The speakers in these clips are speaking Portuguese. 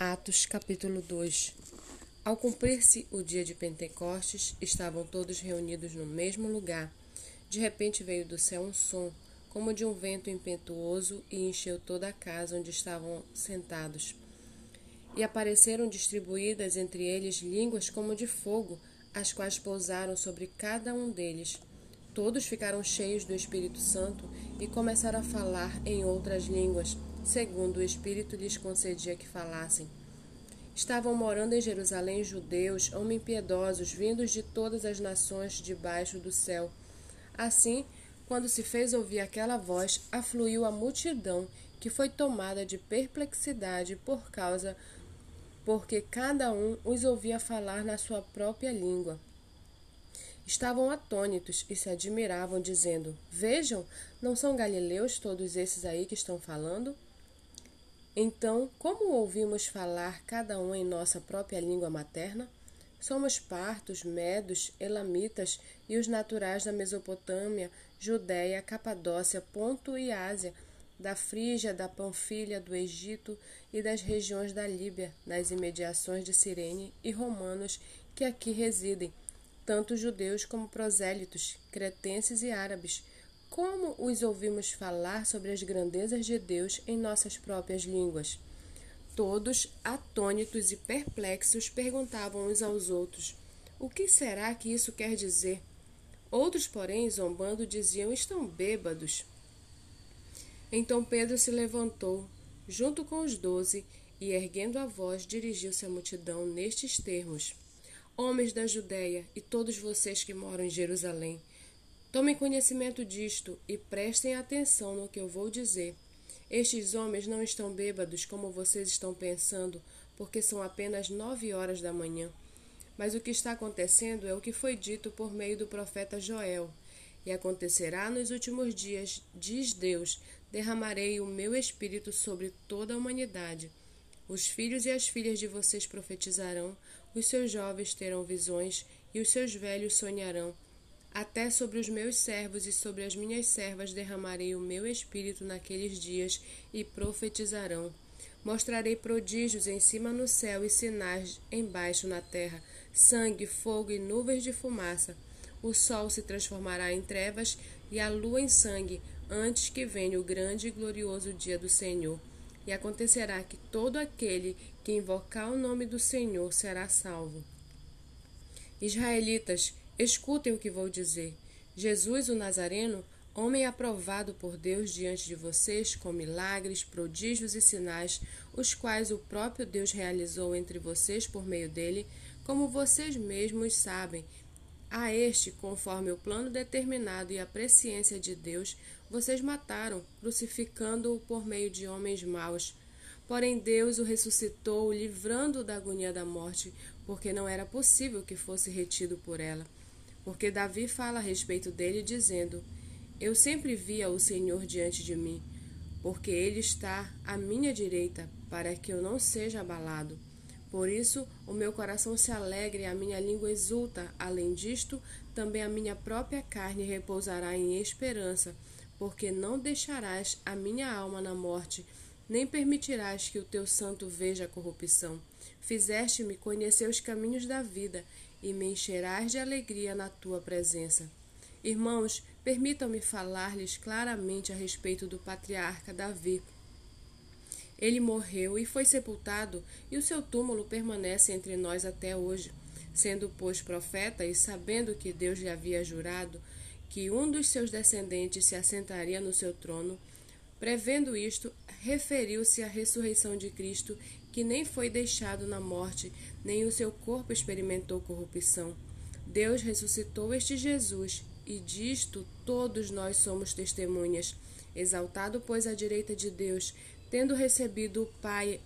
Atos capítulo 2 Ao cumprir-se o dia de Pentecostes, estavam todos reunidos no mesmo lugar. De repente veio do céu um som, como de um vento impetuoso, e encheu toda a casa onde estavam sentados. E apareceram distribuídas entre eles línguas como de fogo, as quais pousaram sobre cada um deles. Todos ficaram cheios do Espírito Santo e começaram a falar em outras línguas segundo o Espírito lhes concedia que falassem. Estavam morando em Jerusalém judeus, homens piedosos, vindos de todas as nações debaixo do céu. Assim, quando se fez ouvir aquela voz, afluiu a multidão, que foi tomada de perplexidade por causa porque cada um os ouvia falar na sua própria língua. Estavam atônitos e se admiravam, dizendo: Vejam, não são galileus todos esses aí que estão falando? Então, como ouvimos falar cada um em nossa própria língua materna? Somos partos, medos, elamitas e os naturais da Mesopotâmia, Judéia, Capadócia, Ponto e Ásia, da Frígia, da Panfilha, do Egito e das regiões da Líbia, nas imediações de Cirene, e romanos que aqui residem, tanto judeus como prosélitos, cretenses e árabes como os ouvimos falar sobre as grandezas de Deus em nossas próprias línguas? Todos, atônitos e perplexos, perguntavam uns aos outros: O que será que isso quer dizer? Outros, porém, zombando, diziam: Estão bêbados. Então Pedro se levantou, junto com os doze, e, erguendo a voz, dirigiu-se à multidão nestes termos: Homens da Judéia e todos vocês que moram em Jerusalém, Tomem conhecimento disto e prestem atenção no que eu vou dizer. Estes homens não estão bêbados como vocês estão pensando, porque são apenas nove horas da manhã. Mas o que está acontecendo é o que foi dito por meio do profeta Joel. E acontecerá nos últimos dias, diz Deus, derramarei o meu espírito sobre toda a humanidade. Os filhos e as filhas de vocês profetizarão, os seus jovens terão visões e os seus velhos sonharão até sobre os meus servos e sobre as minhas servas derramarei o meu espírito naqueles dias e profetizarão. Mostrarei prodígios em cima no céu e sinais embaixo na terra: sangue, fogo e nuvens de fumaça. O sol se transformará em trevas e a lua em sangue, antes que venha o grande e glorioso dia do Senhor. E acontecerá que todo aquele que invocar o nome do Senhor será salvo. Israelitas, Escutem o que vou dizer. Jesus, o Nazareno, homem aprovado por Deus diante de vocês com milagres, prodígios e sinais, os quais o próprio Deus realizou entre vocês por meio dele, como vocês mesmos sabem. A este, conforme o plano determinado e a presciência de Deus, vocês mataram, crucificando-o por meio de homens maus. Porém, Deus o ressuscitou, livrando-o da agonia da morte, porque não era possível que fosse retido por ela porque Davi fala a respeito dele, dizendo: Eu sempre via o Senhor diante de mim, porque ele está à minha direita, para que eu não seja abalado. Por isso, o meu coração se alegra e a minha língua exulta. Além disto, também a minha própria carne repousará em esperança, porque não deixarás a minha alma na morte, nem permitirás que o teu santo veja a corrupção. Fizeste-me conhecer os caminhos da vida e me encherás de alegria na tua presença. Irmãos, permitam-me falar-lhes claramente a respeito do patriarca Davi. Ele morreu e foi sepultado, e o seu túmulo permanece entre nós até hoje. Sendo, pois, profeta e sabendo que Deus lhe havia jurado que um dos seus descendentes se assentaria no seu trono, prevendo isto, referiu-se à ressurreição de Cristo que nem foi deixado na morte, nem o seu corpo experimentou corrupção. Deus ressuscitou este Jesus, e disto todos nós somos testemunhas. Exaltado, pois, à direita de Deus, tendo recebido o Pai,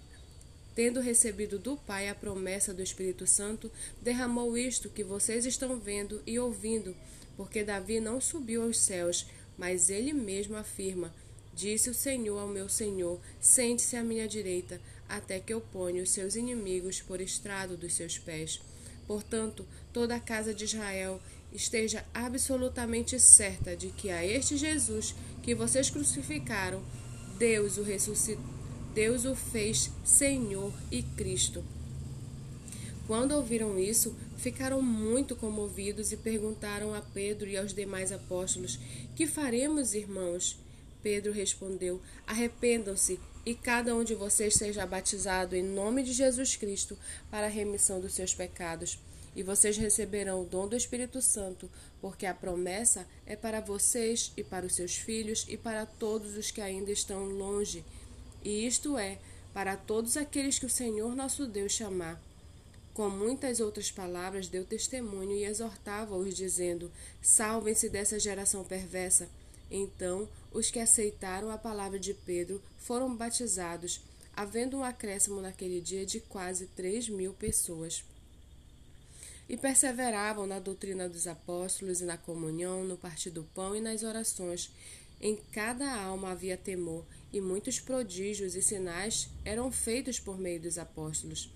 tendo recebido do Pai a promessa do Espírito Santo, derramou isto que vocês estão vendo e ouvindo, porque Davi não subiu aos céus, mas ele mesmo afirma: Disse o Senhor ao meu Senhor: Sente-se à minha direita, até que eu ponha os seus inimigos por estrado dos seus pés. Portanto, toda a casa de Israel esteja absolutamente certa de que a este Jesus que vocês crucificaram, Deus o ressuscitou. Deus o fez Senhor e Cristo. Quando ouviram isso, ficaram muito comovidos e perguntaram a Pedro e aos demais apóstolos: Que faremos, irmãos? Pedro respondeu: Arrependam-se e cada um de vocês seja batizado em nome de Jesus Cristo para a remissão dos seus pecados. E vocês receberão o dom do Espírito Santo, porque a promessa é para vocês e para os seus filhos e para todos os que ainda estão longe, e isto é, para todos aqueles que o Senhor nosso Deus chamar. Com muitas outras palavras, deu testemunho e exortava-os, dizendo: Salvem-se dessa geração perversa. Então, os que aceitaram a palavra de Pedro foram batizados, havendo um acréscimo naquele dia de quase três mil pessoas. E perseveravam na doutrina dos apóstolos e na comunhão, no partir do pão e nas orações. Em cada alma havia temor, e muitos prodígios e sinais eram feitos por meio dos apóstolos.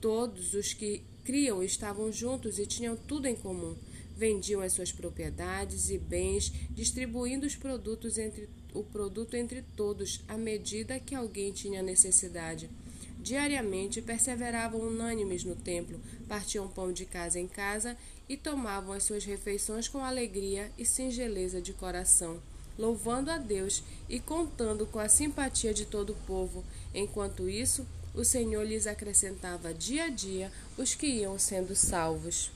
Todos os que criam estavam juntos e tinham tudo em comum. Vendiam as suas propriedades e bens, distribuindo os produtos entre o produto entre todos à medida que alguém tinha necessidade. Diariamente perseveravam unânimes no templo, partiam pão de casa em casa e tomavam as suas refeições com alegria e singeleza de coração, louvando a Deus e contando com a simpatia de todo o povo. Enquanto isso, o Senhor lhes acrescentava dia a dia os que iam sendo salvos.